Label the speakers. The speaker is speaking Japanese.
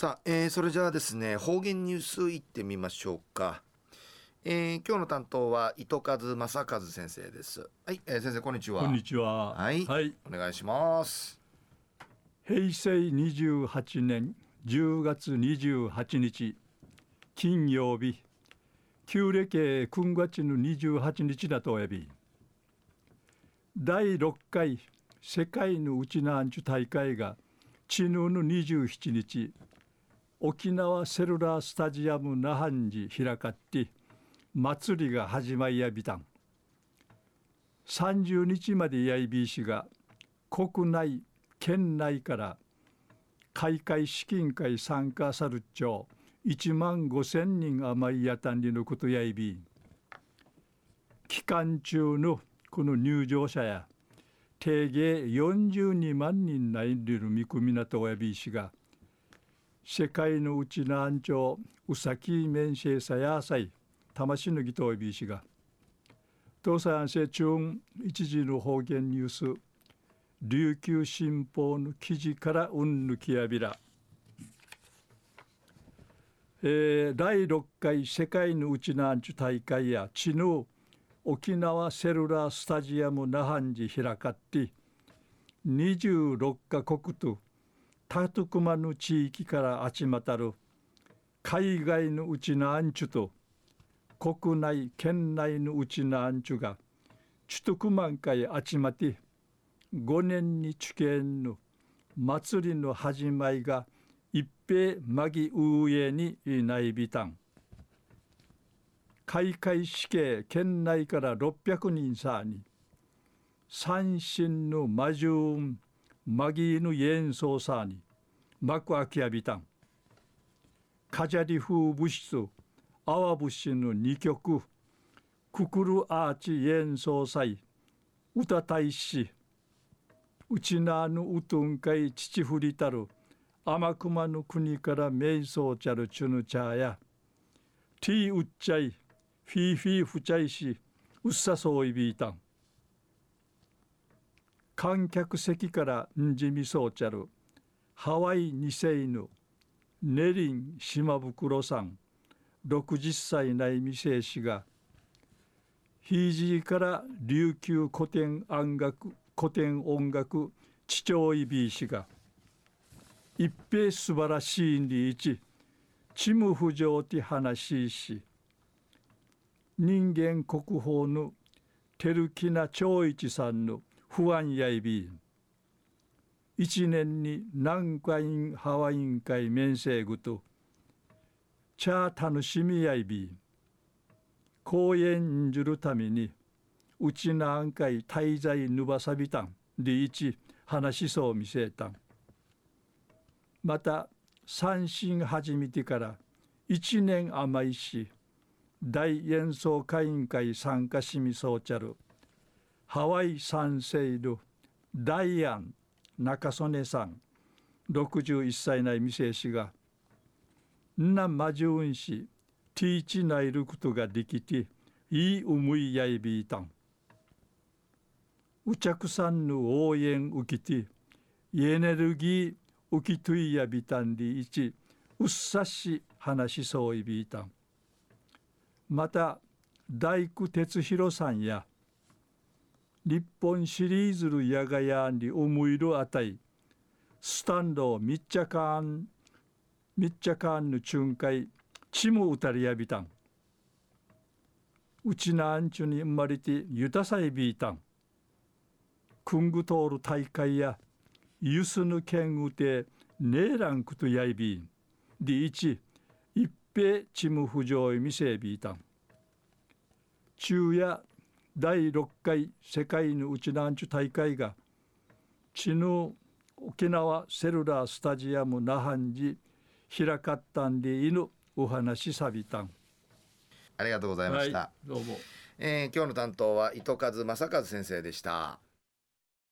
Speaker 1: さあ、えー、それじゃあですね方言ニュースいってみましょうか、えー、今日の担当は糸数正和先生です。はい、えー、先生こんにちは。
Speaker 2: こんにちは。
Speaker 1: はい、はい、お願いします。
Speaker 2: 平成28年10月28日金曜日。旧暦君月の28日だとおび。第6回世界のうちなんちゅ大会が地ぬの27日沖縄セルラースタジアム那覇寺開かって祭りが始まりやびたん。30日までやいびいしが国内県内から開会資金会参加さるっちょ1万5千人余りやたんりのことやいび期間中のこの入場者や定芸42万人ないる見込みなとおやびいしが世界のうち南朝うさき面生さやさい魂のぎとおびしが。東西安政中一時の方言ニュース琉球新報の記事からうんぬきやびら、えー、第6回世界のうちなんちゅ大会や地の沖縄セルラースタジアム那覇寺開かって26カ国とタトクマの地域から集またる海外のうちのアンチュと国内県内のうちのアンチュがチュトクマン会集まって5年に地権の祭りの始まりが一平マギウエにないびたん。開会死刑県内から600人さに三神の魔獣マギーヌ演奏サーに幕開きやびたんカジャリ風物質アワ節の2曲ククルアーチ演奏祭歌大使。うちなぬうとんかい父振りたる天熊の国から瞑想ちゃるチュヌチャーやティーウッチャイフィーフィーフチャイしうっさそういびいたん観客席からんじみそうちゃる。ハワイ二世のネリン島袋さん。60歳内未成氏が。ひいじから琉球古典音楽古典音楽父長いびい氏が。一平素晴らしいに一ち。む不条て話しし。人間国宝の照木な長一さんの不安やいび一年に南海ハワイン会面生具と茶楽しみやいび公園じるためにうちなんかい滞在ぬばさびたんで一話しそう見せたん。また三振始めてから一年甘いし大演奏会員会参加しみそうちゃる。ハワイ三世のダイアン中曽根さん61歳ない店氏がなまじゅんしティーチないることができていい思いやいびいたん。うちゃくさんの応援受けてエネルギー受きといやびたんりいちうっさし話しそういびいたん。また大工哲弘さんや日本シリーズルやがやんり思いるあたいスタンド密着感密着感の仲介ちもうたりやびたん。うちなんちゅに生まれてゆたさいびいたん。くんぐ通る大会やゆすぬけんうてねえらんくとやいびん。でいち一平ちむふじょういみせびいたん。昼夜第6回世界のうちなんちゅ大会が地の沖縄セルラースタジアム那覇寺開かったんでいぬお話さびたん。
Speaker 1: ありがとうございました、は
Speaker 2: い、どうも、
Speaker 1: えー、今日の担当は糸数正和先生でした